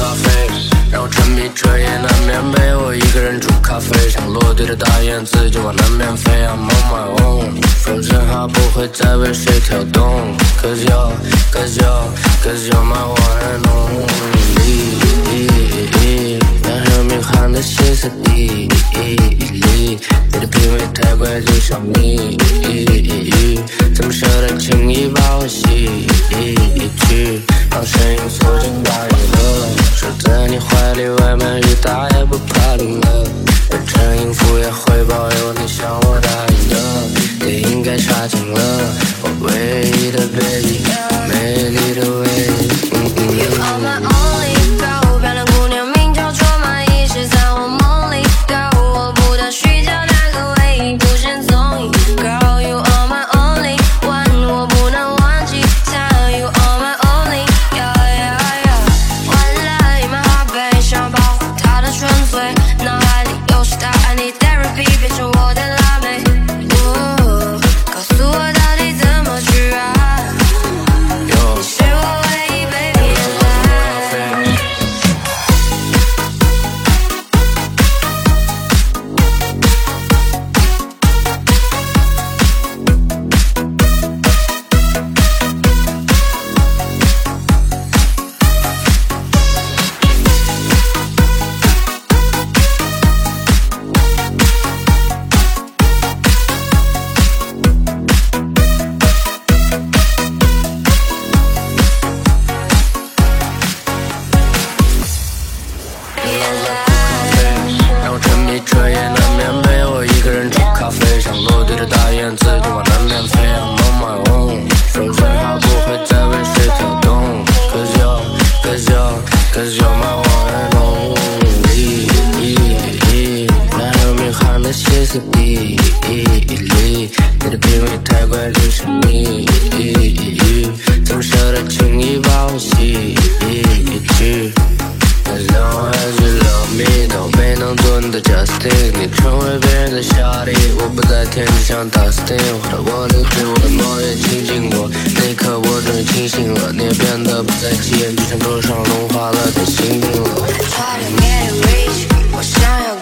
咖啡让我沉迷，彻夜难眠。被我一个人煮咖啡，像落地的大雁，自己往南边飞。I'm on my own，风筝哈不会再为谁跳动。Cause you, cause you, cause you're my one and only。让我迷幻得歇斯底里，你的品味太怪，就像谜语，怎么舍得轻易把我洗去。让声音缩进大雨的，守在你怀里，外面雨大也不怕冷了。认真应付也会抱怨。色地里，你的品味太怪，真神秘。从小他轻易把我吸引去。As long as you love me，但我没能做你的 Justin，你成为别人的小弟，我不再天真像 Dustin。画了我的嘴，我的梦也亲近过，那一刻我终于清醒了，你也变得不再起眼，就像桌上融化了的心病了。Try to get it rich，我想要